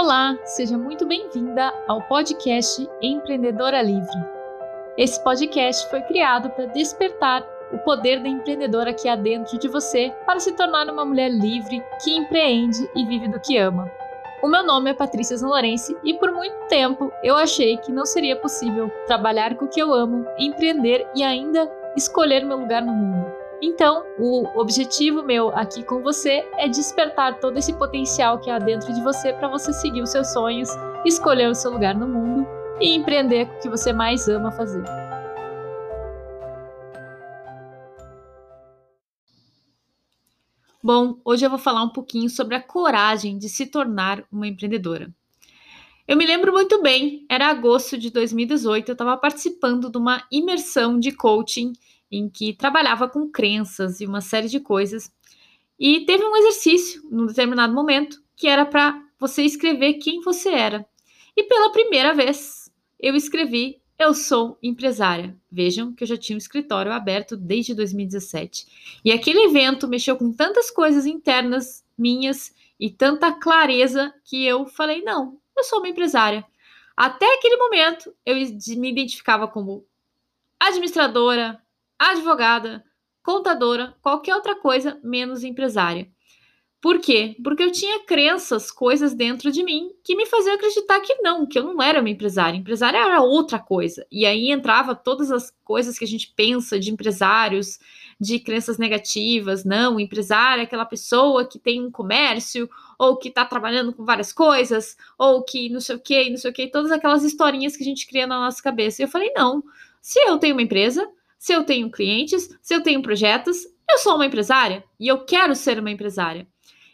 Olá, seja muito bem-vinda ao podcast Empreendedora Livre. Esse podcast foi criado para despertar o poder da empreendedora que há dentro de você para se tornar uma mulher livre que empreende e vive do que ama. O meu nome é Patrícia Zanlorense e por muito tempo eu achei que não seria possível trabalhar com o que eu amo, empreender e ainda escolher meu lugar no mundo. Então, o objetivo meu aqui com você é despertar todo esse potencial que há dentro de você para você seguir os seus sonhos, escolher o seu lugar no mundo e empreender o que você mais ama fazer. Bom, hoje eu vou falar um pouquinho sobre a coragem de se tornar uma empreendedora. Eu me lembro muito bem, era agosto de 2018, eu estava participando de uma imersão de coaching em que trabalhava com crenças e uma série de coisas. E teve um exercício, num determinado momento, que era para você escrever quem você era. E pela primeira vez, eu escrevi eu sou empresária. Vejam que eu já tinha um escritório aberto desde 2017. E aquele evento mexeu com tantas coisas internas minhas e tanta clareza que eu falei: não, eu sou uma empresária. Até aquele momento, eu me identificava como administradora, advogada, contadora, qualquer outra coisa menos empresária. Por quê? Porque eu tinha crenças, coisas dentro de mim que me faziam acreditar que não, que eu não era uma empresária. Empresária era outra coisa. E aí entrava todas as coisas que a gente pensa de empresários, de crenças negativas. Não, empresária é aquela pessoa que tem um comércio, ou que está trabalhando com várias coisas, ou que não sei o que, não sei o que, todas aquelas historinhas que a gente cria na nossa cabeça. E eu falei, não, se eu tenho uma empresa, se eu tenho clientes, se eu tenho projetos, eu sou uma empresária e eu quero ser uma empresária.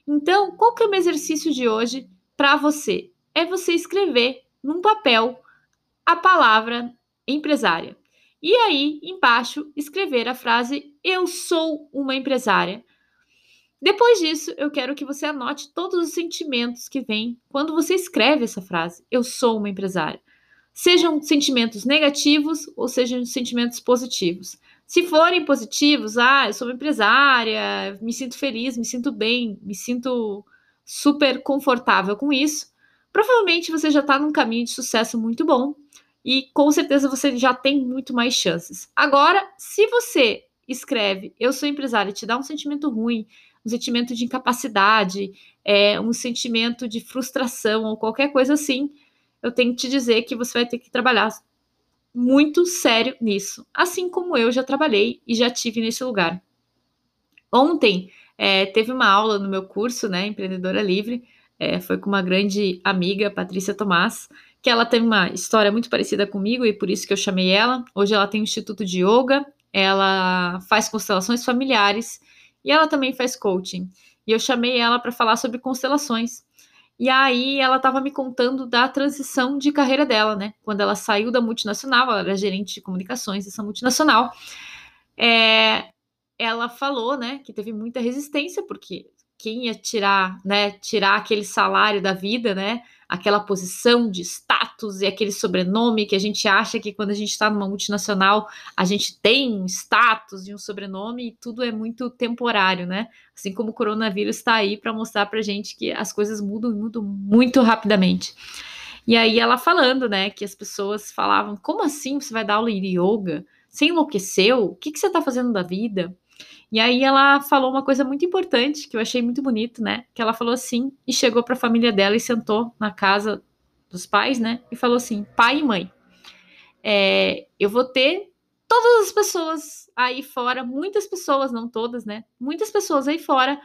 Então, qual que é o meu exercício de hoje para você? É você escrever num papel a palavra empresária. E aí, embaixo, escrever a frase eu sou uma empresária. Depois disso, eu quero que você anote todos os sentimentos que vêm quando você escreve essa frase eu sou uma empresária. Sejam sentimentos negativos ou sejam sentimentos positivos. Se forem positivos, ah, eu sou uma empresária, me sinto feliz, me sinto bem, me sinto super confortável com isso, provavelmente você já está num caminho de sucesso muito bom e com certeza você já tem muito mais chances. Agora, se você escreve eu sou empresária te dá um sentimento ruim, um sentimento de incapacidade, é, um sentimento de frustração ou qualquer coisa assim, eu tenho que te dizer que você vai ter que trabalhar muito sério nisso, assim como eu já trabalhei e já tive nesse lugar. Ontem é, teve uma aula no meu curso, né, Empreendedora Livre, é, foi com uma grande amiga, Patrícia Tomás, que ela tem uma história muito parecida comigo e por isso que eu chamei ela. Hoje ela tem um instituto de yoga, ela faz constelações familiares e ela também faz coaching. E eu chamei ela para falar sobre constelações. E aí ela estava me contando da transição de carreira dela, né? Quando ela saiu da multinacional, ela era gerente de comunicações dessa multinacional. É, ela falou, né, que teve muita resistência, porque quem ia tirar, né, tirar aquele salário da vida, né, aquela posição de status e aquele sobrenome que a gente acha que quando a gente está numa multinacional a gente tem um status e um sobrenome e tudo é muito temporário, né? Assim como o coronavírus está aí para mostrar para gente que as coisas mudam, mudam muito rapidamente. E aí ela falando, né, que as pessoas falavam: como assim você vai dar aula de yoga? Você enlouqueceu? O que, que você está fazendo da vida? E aí ela falou uma coisa muito importante que eu achei muito bonito, né? Que ela falou assim e chegou para a família dela e sentou na casa dos pais, né? E falou assim: pai e mãe, é, eu vou ter todas as pessoas aí fora, muitas pessoas, não todas, né? Muitas pessoas aí fora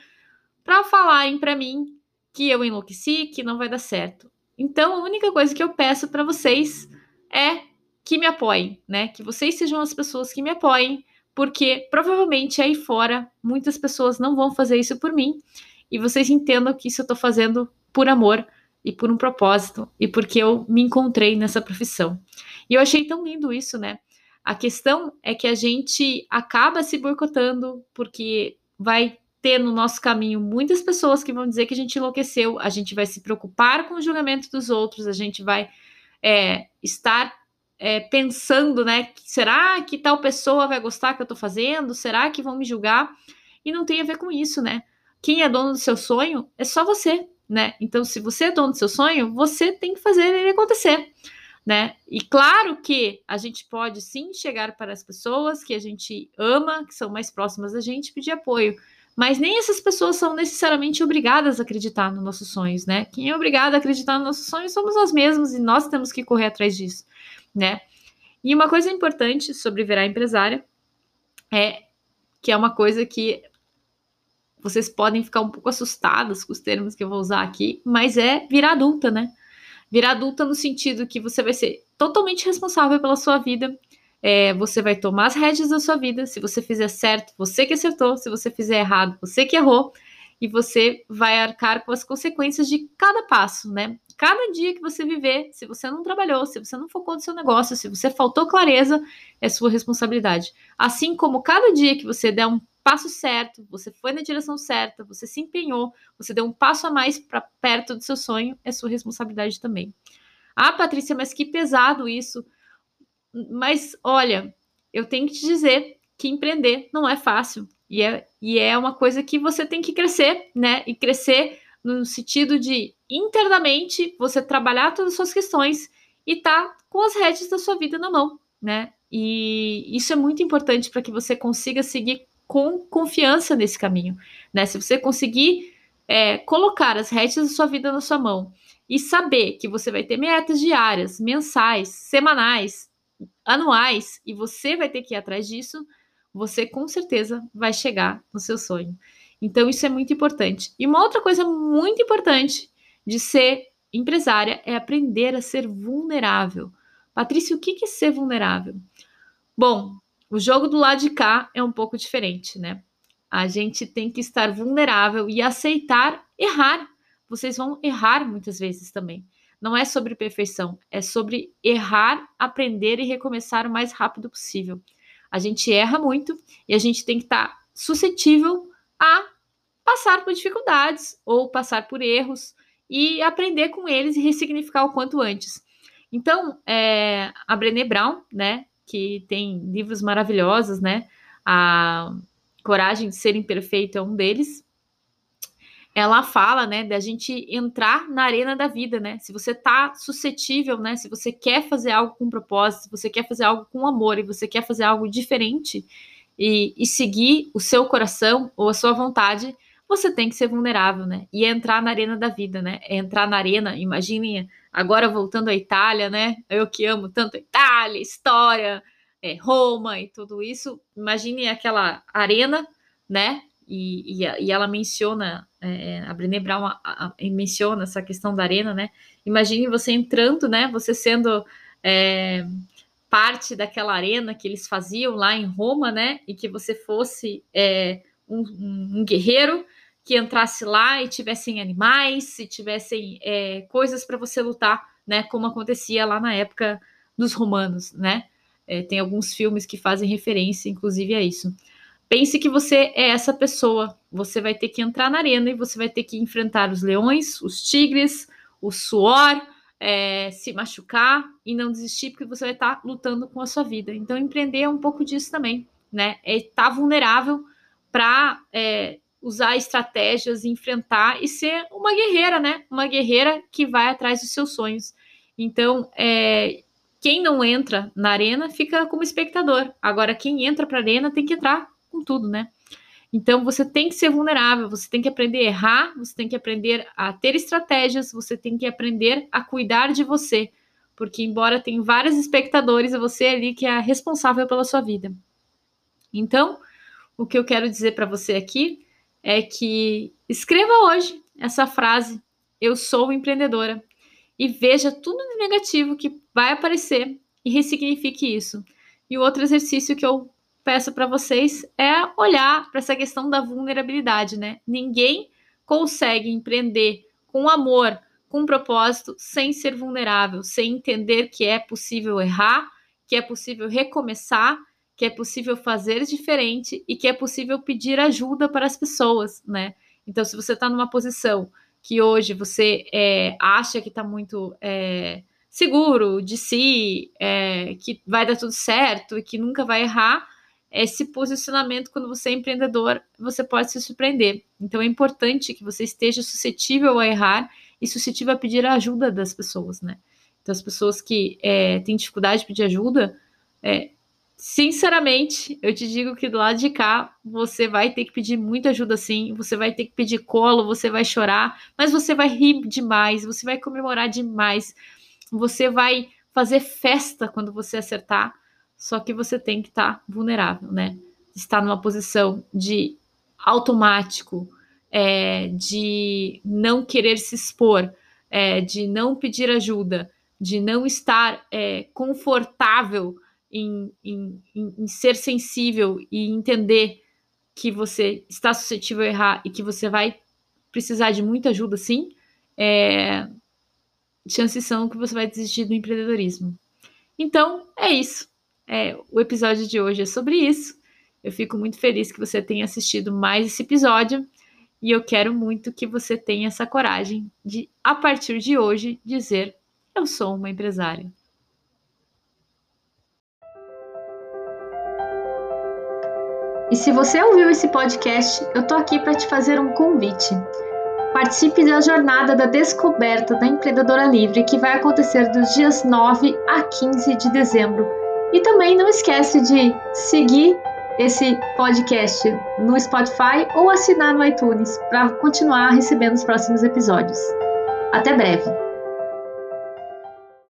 para falarem para mim que eu enlouqueci, que não vai dar certo. Então, a única coisa que eu peço para vocês é que me apoiem, né? Que vocês sejam as pessoas que me apoiem porque provavelmente aí fora muitas pessoas não vão fazer isso por mim e vocês entendam que isso eu estou fazendo por amor e por um propósito e porque eu me encontrei nessa profissão. E eu achei tão lindo isso, né? A questão é que a gente acaba se boicotando porque vai ter no nosso caminho muitas pessoas que vão dizer que a gente enlouqueceu, a gente vai se preocupar com o julgamento dos outros, a gente vai é, estar é, pensando, né? Será que tal pessoa vai gostar que eu tô fazendo? Será que vão me julgar? E não tem a ver com isso, né? Quem é dono do seu sonho é só você. né? Então, se você é dono do seu sonho, você tem que fazer ele acontecer, né? E claro que a gente pode sim chegar para as pessoas que a gente ama, que são mais próximas da gente, pedir apoio. Mas nem essas pessoas são necessariamente obrigadas a acreditar nos nossos sonhos, né? Quem é obrigado a acreditar nos nossos sonhos somos nós mesmos e nós temos que correr atrás disso, né? E uma coisa importante sobre virar empresária é que é uma coisa que vocês podem ficar um pouco assustadas com os termos que eu vou usar aqui, mas é virar adulta, né? Virar adulta no sentido que você vai ser totalmente responsável pela sua vida, é, você vai tomar as rédeas da sua vida. Se você fizer certo, você que acertou. Se você fizer errado, você que errou. E você vai arcar com as consequências de cada passo, né? Cada dia que você viver, se você não trabalhou, se você não focou no seu negócio, se você faltou clareza, é sua responsabilidade. Assim como cada dia que você der um passo certo, você foi na direção certa, você se empenhou, você deu um passo a mais para perto do seu sonho, é sua responsabilidade também. Ah, Patrícia, mas que pesado isso. Mas olha, eu tenho que te dizer que empreender não é fácil. E é, e é uma coisa que você tem que crescer, né? E crescer no sentido de internamente você trabalhar todas as suas questões e tá com as redes da sua vida na mão, né? E isso é muito importante para que você consiga seguir com confiança nesse caminho, né? Se você conseguir é, colocar as redes da sua vida na sua mão e saber que você vai ter metas diárias, mensais, semanais, anuais e você vai ter que ir atrás disso, você com certeza vai chegar no seu sonho. Então, isso é muito importante. E uma outra coisa muito importante de ser empresária é aprender a ser vulnerável. Patrícia, o que é ser vulnerável? Bom, o jogo do lado de cá é um pouco diferente, né? A gente tem que estar vulnerável e aceitar errar. Vocês vão errar muitas vezes também não é sobre perfeição, é sobre errar, aprender e recomeçar o mais rápido possível. A gente erra muito e a gente tem que estar tá suscetível a passar por dificuldades ou passar por erros e aprender com eles e ressignificar o quanto antes. Então, é, a Brené Brown, né, que tem livros maravilhosos, né, a Coragem de Ser Imperfeito é um deles, ela fala, né, da gente entrar na arena da vida, né? Se você tá suscetível, né? Se você quer fazer algo com propósito, se você quer fazer algo com amor e você quer fazer algo diferente e, e seguir o seu coração ou a sua vontade, você tem que ser vulnerável, né? E entrar na arena da vida, né? É entrar na arena, imaginem agora voltando à Itália, né? Eu que amo tanto a Itália, história, é, Roma e tudo isso. Imagine aquela arena, né? E, e, ela menciona, é, a Brené Brown a, a, menciona essa questão da arena, né? Imagine você entrando, né? Você sendo é, parte daquela arena que eles faziam lá em Roma, né? E que você fosse é, um, um, guerreiro que entrasse lá e tivessem animais, e tivessem é, coisas para você lutar, né? Como acontecia lá na época dos romanos, né? É, tem alguns filmes que fazem referência, inclusive, a isso. Pense que você é essa pessoa. Você vai ter que entrar na arena e você vai ter que enfrentar os leões, os tigres, o suor, é, se machucar e não desistir, porque você vai estar lutando com a sua vida. Então, empreender é um pouco disso também, né? É estar vulnerável para é, usar estratégias, enfrentar e ser uma guerreira, né? Uma guerreira que vai atrás dos seus sonhos. Então, é, quem não entra na arena fica como espectador. Agora, quem entra para a arena tem que entrar com tudo, né? Então você tem que ser vulnerável, você tem que aprender a errar, você tem que aprender a ter estratégias, você tem que aprender a cuidar de você, porque embora tenha vários espectadores, é você ali que é responsável pela sua vida. Então, o que eu quero dizer para você aqui é que escreva hoje essa frase: eu sou empreendedora e veja tudo de negativo que vai aparecer e ressignifique isso. E o outro exercício que eu peço para vocês é olhar para essa questão da vulnerabilidade, né? Ninguém consegue empreender com amor, com propósito, sem ser vulnerável, sem entender que é possível errar, que é possível recomeçar, que é possível fazer diferente e que é possível pedir ajuda para as pessoas, né? Então, se você está numa posição que hoje você é, acha que está muito é, seguro de si, é, que vai dar tudo certo e que nunca vai errar, esse posicionamento quando você é empreendedor, você pode se surpreender. Então é importante que você esteja suscetível a errar e suscetível a pedir a ajuda das pessoas, né? Então as pessoas que é, têm dificuldade de pedir ajuda, é, sinceramente, eu te digo que do lado de cá você vai ter que pedir muita ajuda sim, você vai ter que pedir colo, você vai chorar, mas você vai rir demais, você vai comemorar demais, você vai fazer festa quando você acertar, só que você tem que estar tá vulnerável, né? Estar numa posição de automático, é, de não querer se expor, é, de não pedir ajuda, de não estar é, confortável em, em, em, ser sensível e entender que você está suscetível a errar e que você vai precisar de muita ajuda, sim, é, chances são que você vai desistir do empreendedorismo. Então, é isso. É, o episódio de hoje é sobre isso. Eu fico muito feliz que você tenha assistido mais esse episódio e eu quero muito que você tenha essa coragem de, a partir de hoje, dizer: Eu sou uma empresária. E se você ouviu esse podcast, eu tô aqui para te fazer um convite. Participe da jornada da descoberta da empreendedora livre que vai acontecer dos dias 9 a 15 de dezembro. E também não esquece de seguir esse podcast no Spotify ou assinar no iTunes para continuar recebendo os próximos episódios. Até breve!